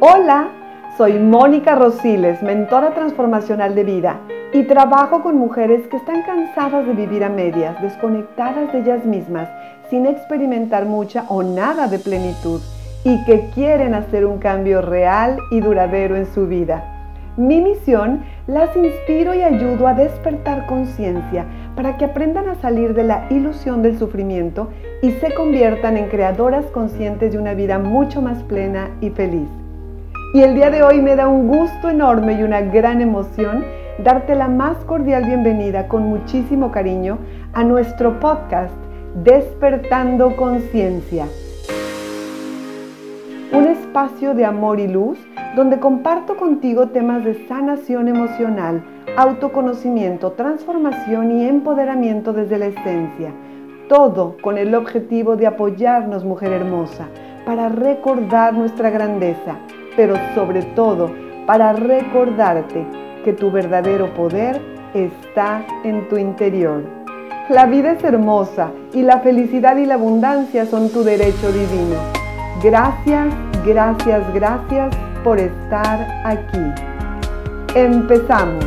Hola, soy Mónica Rosiles, mentora transformacional de vida y trabajo con mujeres que están cansadas de vivir a medias, desconectadas de ellas mismas, sin experimentar mucha o nada de plenitud y que quieren hacer un cambio real y duradero en su vida. Mi misión las inspiro y ayudo a despertar conciencia para que aprendan a salir de la ilusión del sufrimiento y se conviertan en creadoras conscientes de una vida mucho más plena y feliz. Y el día de hoy me da un gusto enorme y una gran emoción darte la más cordial bienvenida con muchísimo cariño a nuestro podcast Despertando Conciencia. Un espacio de amor y luz donde comparto contigo temas de sanación emocional, autoconocimiento, transformación y empoderamiento desde la esencia. Todo con el objetivo de apoyarnos, mujer hermosa, para recordar nuestra grandeza pero sobre todo para recordarte que tu verdadero poder está en tu interior. La vida es hermosa y la felicidad y la abundancia son tu derecho divino. Gracias, gracias, gracias por estar aquí. Empezamos.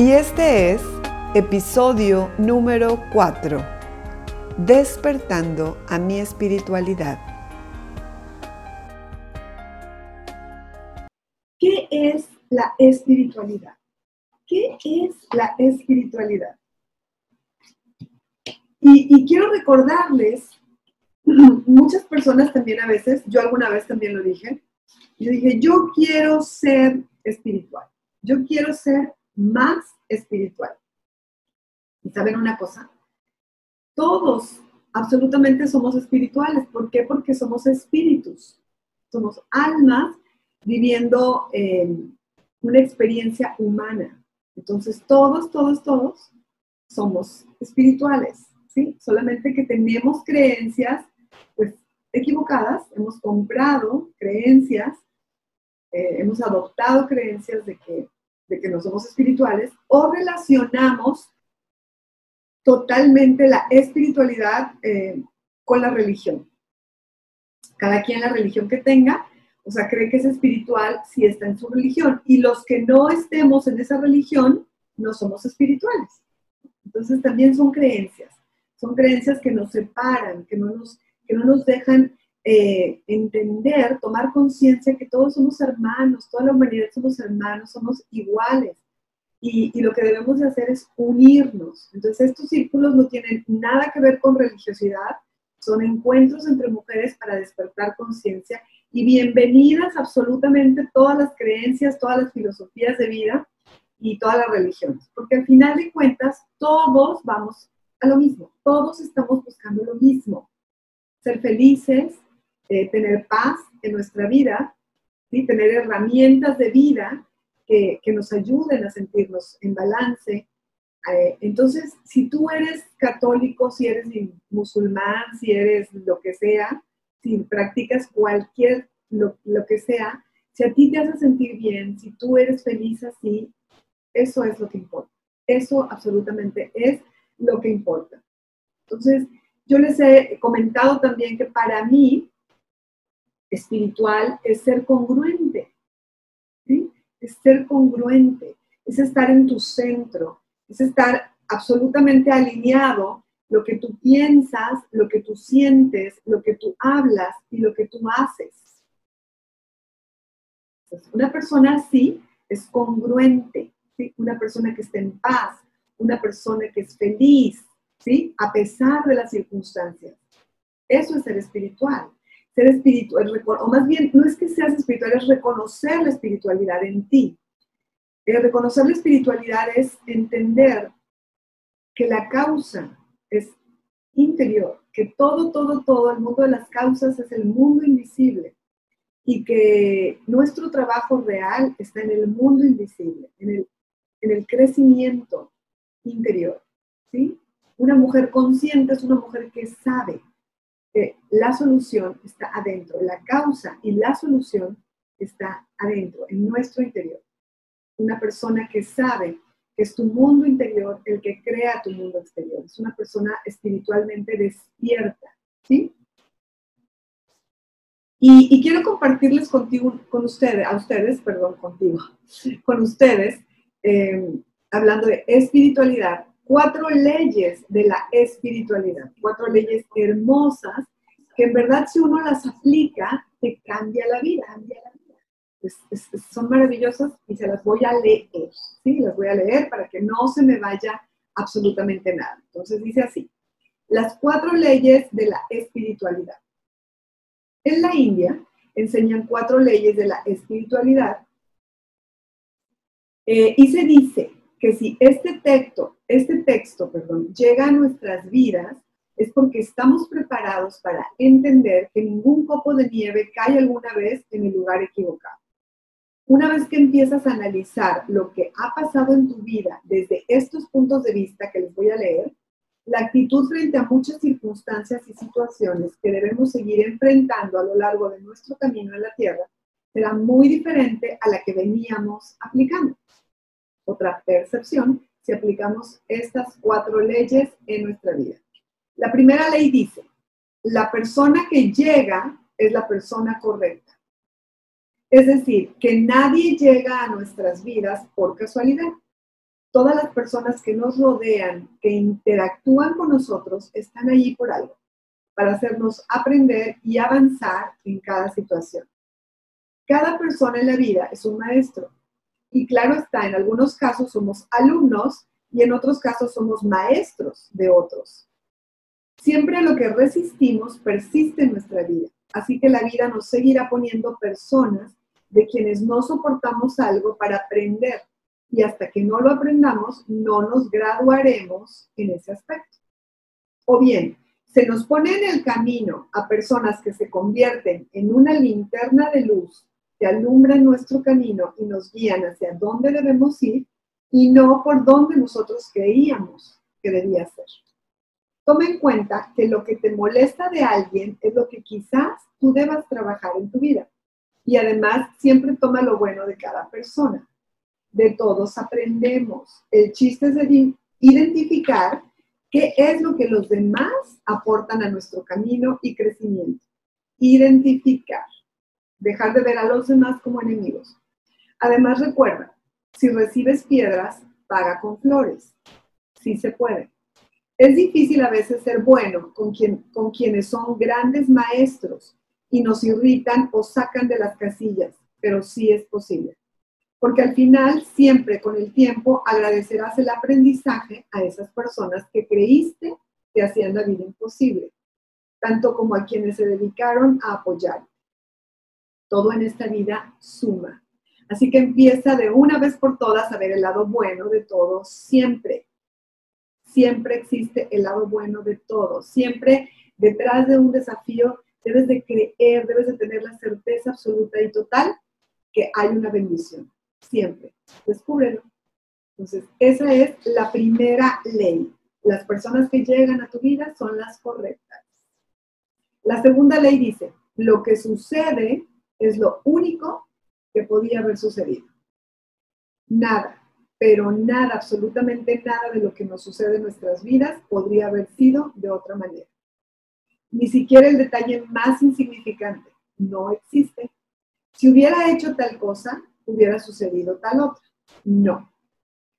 Y este es Episodio número 4. Despertando a mi espiritualidad. ¿Qué es la espiritualidad? ¿Qué es la espiritualidad? Y, quiero recordarles, muchas personas también a veces, yo alguna vez también lo dije, yo dije, yo quiero ser espiritual, yo quiero ser más espiritual. ¿Y saben una cosa? Todos, absolutamente somos espirituales. ¿Por qué? Porque somos espíritus. Somos almas viviendo una experiencia humana. Entonces, todos, todos, todos somos espirituales, ¿sí? Solamente que tenemos creencias, pues, equivocadas, hemos comprado creencias, eh, hemos adoptado creencias de que, de que no somos espirituales o relacionamos totalmente la espiritualidad eh, con la religión. Cada quien la religión que tenga, o sea, cree que es espiritual si está en su religión. Y los que no estemos en esa religión, no somos espirituales. Entonces también son creencias. Son creencias que nos separan, que no nos, que no nos dejan eh, entender, tomar conciencia que todos somos hermanos, toda la humanidad somos hermanos, somos iguales y, lo que debemos de hacer es unirnos. Entonces estos círculos no tienen nada que ver con religiosidad, son encuentros entre mujeres para despertar conciencia y bienvenidas absolutamente todas las creencias, todas las filosofías de vida y todas las religiones, porque al final de cuentas todos vamos a lo mismo, todos estamos buscando lo mismo, ser felices, eh, tener paz en nuestra vida, ¿sí? tener herramientas de vida que, nos ayuden a sentirnos en balance. Eh, entonces, si tú eres católico, si eres musulmán, si eres lo que sea, si practicas cualquier, lo, lo que sea, si a ti te hace sentir bien, si tú eres feliz así, eso es lo que importa. Eso absolutamente es lo que importa. Entonces, yo les he comentado también que para mí, espiritual es ser congruente es ser congruente, es estar en tu centro, es estar absolutamente alineado lo que tú piensas, lo que tú sientes, lo que tú hablas y lo que tú haces. una persona así es congruente, una persona que está en paz, una persona que es feliz, ¿sí? a pesar de las circunstancias. Eso es ser espiritual ser espiritual, o más bien, no es que seas espiritual, es reconocer la espiritualidad en ti. El reconocer la espiritualidad es entender que la causa es interior, que todo, todo, todo, el mundo de las causas es el mundo invisible y que nuestro trabajo real está en el mundo invisible, en el, en el crecimiento interior. ¿sí? Una mujer consciente es una mujer que sabe, la solución está adentro, la causa y la solución está adentro, en nuestro interior. Una persona que sabe que es tu mundo interior el que crea tu mundo exterior. Es una persona espiritualmente despierta, ¿sí? Y, quiero compartirles contigo, con ustedes, a ustedes, perdón, contigo, con ustedes, eh, hablando de espiritualidad, cuatro leyes de la espiritualidad, cuatro leyes hermosas que en verdad si uno las aplica, te cambia la vida. Son maravillosas y se las voy a leer, ¿sí? Las voy a leer para que no se me vaya absolutamente nada. Entonces dice así, las cuatro leyes de la espiritualidad. En la India enseñan cuatro leyes de la espiritualidad eh, y se dice que si este texto, este texto, perdón, llega a nuestras vidas, es porque estamos preparados para entender que ningún copo de nieve cae alguna vez en el lugar equivocado. Una vez que empiezas a analizar lo que ha pasado en tu vida desde estos puntos de vista que les voy a leer, la actitud frente a muchas circunstancias y situaciones que debemos seguir enfrentando a lo largo de nuestro camino en la Tierra será muy diferente a la que veníamos aplicando otra percepción si aplicamos estas cuatro leyes en nuestra vida. La primera ley dice, la persona que llega es la persona correcta. Es decir, que nadie llega a nuestras vidas por casualidad. Todas las personas que nos rodean, que interactúan con nosotros, están allí por algo, para hacernos aprender y avanzar en cada situación. Cada persona en la vida es un maestro y claro está, en algunos casos somos alumnos y en otros casos somos maestros de otros. Siempre lo que resistimos persiste en nuestra vida, así que la vida nos seguirá poniendo personas de quienes no soportamos algo para aprender y hasta que no lo aprendamos no nos graduaremos en ese aspecto. O bien, se nos pone en el camino a personas que se convierten en una linterna de luz que alumbran nuestro camino y nos guían hacia dónde debemos ir y no por donde nosotros creíamos que debía ser. Toma en cuenta que lo que te molesta de alguien es lo que quizás tú debas trabajar en tu vida. Y además, siempre toma lo bueno de cada persona. De todos aprendemos. El chiste es identificar qué es lo que los demás aportan a nuestro camino y crecimiento. Identificar dejar de ver a los demás como enemigos. Además, recuerda, si recibes piedras, paga con flores. Sí se puede. Es difícil a veces ser bueno con, quien, con quienes son grandes maestros y nos irritan o sacan de las casillas, pero sí es posible. Porque al final, siempre con el tiempo, agradecerás el aprendizaje a esas personas que creíste que hacían la vida imposible, tanto como a quienes se dedicaron a apoyar. Todo en esta vida suma. Así que empieza de una vez por todas a ver el lado bueno de todo, siempre. Siempre existe el lado bueno de todo. Siempre detrás de un desafío debes de creer, debes de tener la certeza absoluta y total que hay una bendición. Siempre. Descúbrelo. Entonces, esa es la primera ley. Las personas que llegan a tu vida son las correctas. La segunda ley dice, lo que sucede es lo único que podía haber sucedido. Nada, pero nada, absolutamente nada de lo que nos sucede en nuestras vidas podría haber sido de otra manera. Ni siquiera el detalle más insignificante no existe. Si hubiera hecho tal cosa, hubiera sucedido tal otra. No.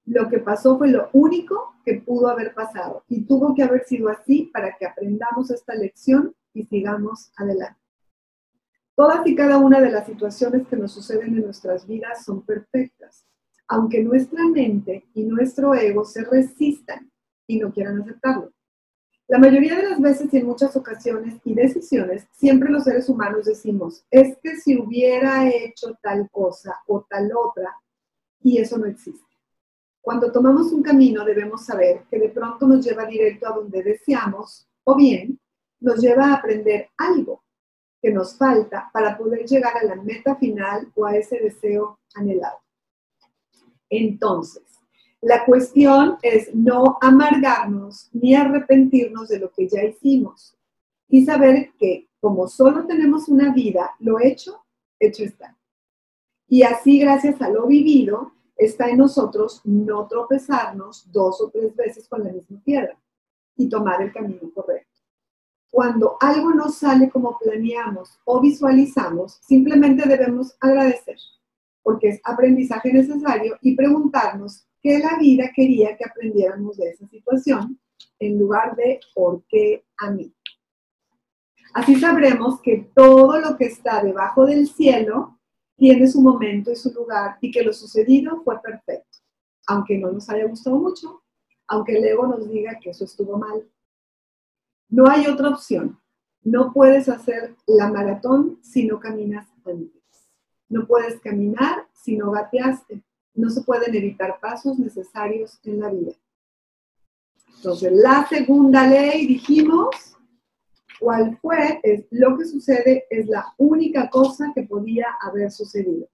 Lo que pasó fue lo único que pudo haber pasado y tuvo que haber sido así para que aprendamos esta lección y sigamos adelante. Todas y cada una de las situaciones que nos suceden en nuestras vidas son perfectas, aunque nuestra mente y nuestro ego se resistan y no quieran aceptarlo. La mayoría de las veces y en muchas ocasiones y decisiones, siempre los seres humanos decimos, es que si hubiera hecho tal cosa o tal otra, y eso no existe. Cuando tomamos un camino debemos saber que de pronto nos lleva directo a donde deseamos o bien nos lleva a aprender algo que nos falta para poder llegar a la meta final o a ese deseo anhelado. Entonces, la cuestión es no amargarnos ni arrepentirnos de lo que ya hicimos y saber que como solo tenemos una vida, lo hecho, hecho está. Y así, gracias a lo vivido, Está en nosotros no tropezarnos dos o tres veces con la misma piedra y tomar el camino correcto. Cuando algo no sale como planeamos o visualizamos, simplemente debemos agradecer, porque es aprendizaje necesario y preguntarnos qué la vida quería que aprendiéramos de esa situación en lugar de por qué a mí. Así sabremos que todo lo que está debajo del cielo tiene su momento y su lugar y que lo sucedido fue perfecto, aunque no nos haya gustado mucho, aunque el ego nos diga que eso estuvo mal. No hay otra opción. No puedes hacer la maratón si no caminas antes. No puedes caminar si no gateaste. No se pueden evitar pasos necesarios en la vida. Entonces, la segunda ley, dijimos, ¿cuál fue? Es lo que sucede es la única cosa que podía haber sucedido.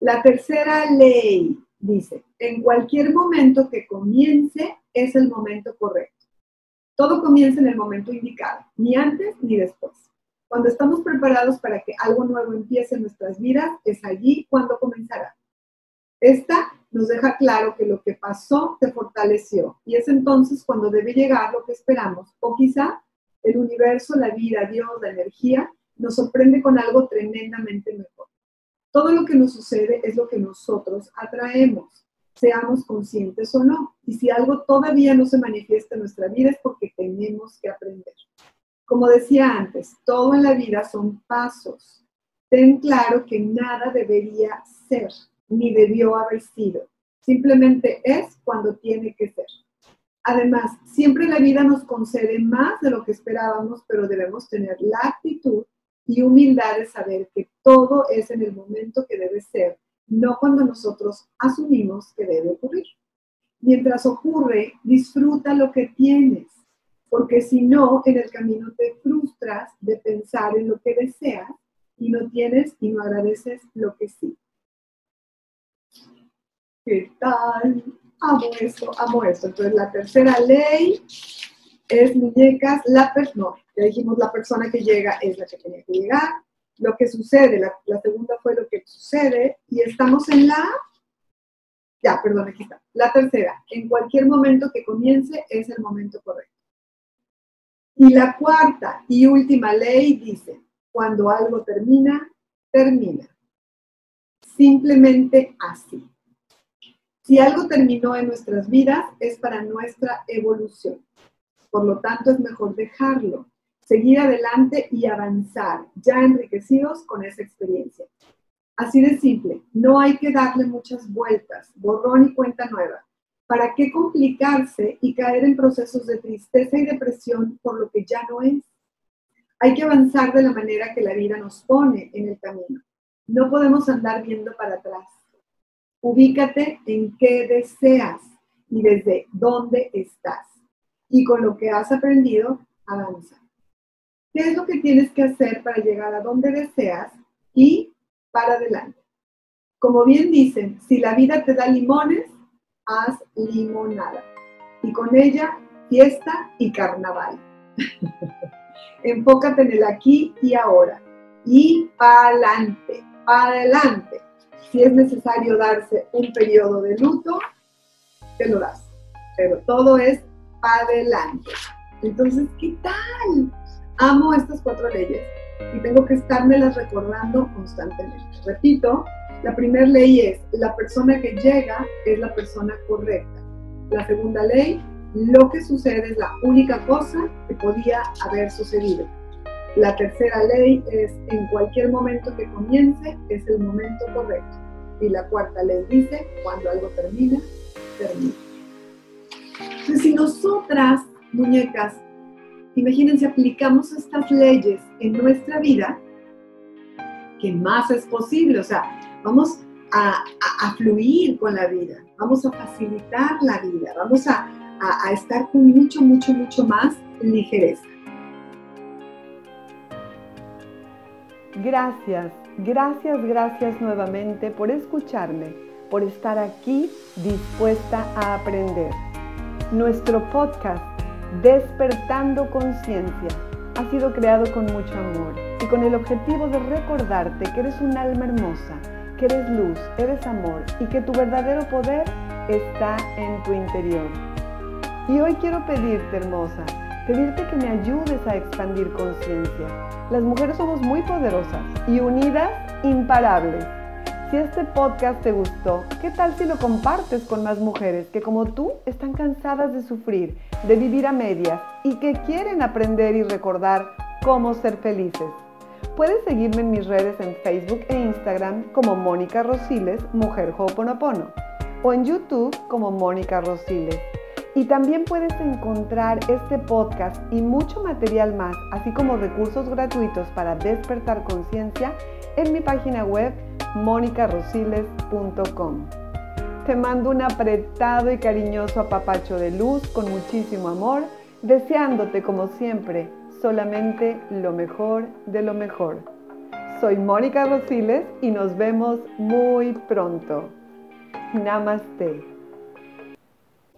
La tercera ley dice, en cualquier momento que comience es el momento correcto. Todo comienza en el momento indicado, ni antes ni después. Cuando estamos preparados para que algo nuevo empiece en nuestras vidas, es allí cuando comenzará. Esta nos deja claro que lo que pasó te fortaleció y es entonces cuando debe llegar lo que esperamos. O quizá el universo, la vida, Dios, la energía, nos sorprende con algo tremendamente mejor. Todo lo que nos sucede es lo que nosotros atraemos seamos conscientes o no. Y si algo todavía no se manifiesta en nuestra vida es porque tenemos que aprender. Como decía antes, todo en la vida son pasos. Ten claro que nada debería ser, ni debió haber sido. Simplemente es cuando tiene que ser. Además, siempre la vida nos concede más de lo que esperábamos, pero debemos tener la actitud y humildad de saber que todo es en el momento que debe ser no cuando nosotros asumimos que debe ocurrir. Mientras ocurre, disfruta lo que tienes, porque si no, en el camino te frustras de pensar en lo que deseas y no tienes y no agradeces lo que sí. ¿Qué tal? Amo esto, amo esto. Entonces, la tercera ley es muñecas, la no, ya dijimos la persona que llega es la que tenía que llegar, lo que sucede, la, segunda fue lo que sucede, y estamos en la, ya, perdón, aquí está, la tercera, en cualquier momento que comience es el momento correcto. Y la cuarta y última ley dice, cuando algo termina, termina. Simplemente así. Si algo terminó en nuestras vidas, es para nuestra evolución. Por lo tanto, es mejor dejarlo seguir adelante y avanzar, ya enriquecidos con esa experiencia. Así de simple, no hay que darle muchas vueltas, borrón y cuenta nueva. ¿Para qué complicarse y caer en procesos de tristeza y depresión por lo que ya no es? Hay que avanzar de la manera que la vida nos pone en el camino. No podemos andar viendo para atrás. Ubícate en qué deseas y desde dónde estás. Y con lo que has aprendido, avanza. ¿Qué es lo que tienes que hacer para llegar a donde deseas y para adelante? Como bien dicen, si la vida te da limones, haz limonada. Y con ella, fiesta y carnaval. Enfócate en el aquí y ahora. Y para adelante, para adelante. Si es necesario darse un periodo de luto, te lo das. Pero todo es para adelante. Entonces, ¿qué tal? Amo estas cuatro leyes y tengo que estármelas recordando constantemente. Repito, la primera ley es, la persona que llega es la persona correcta. La segunda ley, lo que sucede es la única cosa que podía haber sucedido. La tercera ley es, en cualquier momento que comience, es el momento correcto. Y la cuarta ley dice, cuando algo termina, termina. Entonces, si nosotras, muñecas, Imagínense, aplicamos estas leyes en nuestra vida, ¿qué más es posible? O sea, vamos a, fluir con la vida, vamos a facilitar la vida, vamos a, a estar con mucho, mucho, mucho más ligereza. Gracias, gracias, gracias nuevamente por escucharme, por estar aquí dispuesta a aprender. Nuestro podcast Despertando Conciencia ha sido creado con mucho amor y con el objetivo de recordarte que eres un alma hermosa que eres luz, eres amor y que tu verdadero poder está en tu interior. Y hoy quiero pedirte, hermosa, pedirte que me ayudes a expandir conciencia. Las mujeres somos muy poderosas y unidas, imparables. Si este podcast te gustó, ¿qué tal si lo compartes con más mujeres que como tú están cansadas de sufrir, de vivir a medias y que quieren aprender y recordar cómo ser felices? Puedes seguirme en mis redes en Facebook e Instagram como Mónica Rosiles, Mujer Ho'oponopono, o en YouTube como Mónica Rosiles. Y también puedes encontrar este podcast y mucho material más, así como recursos gratuitos para despertar conciencia en mi página web monicarosiles.com. Te mando un apretado y cariñoso apapacho de luz con muchísimo amor, deseándote como siempre solamente lo mejor de lo mejor. Soy Mónica Rosiles y nos vemos muy pronto. Namaste.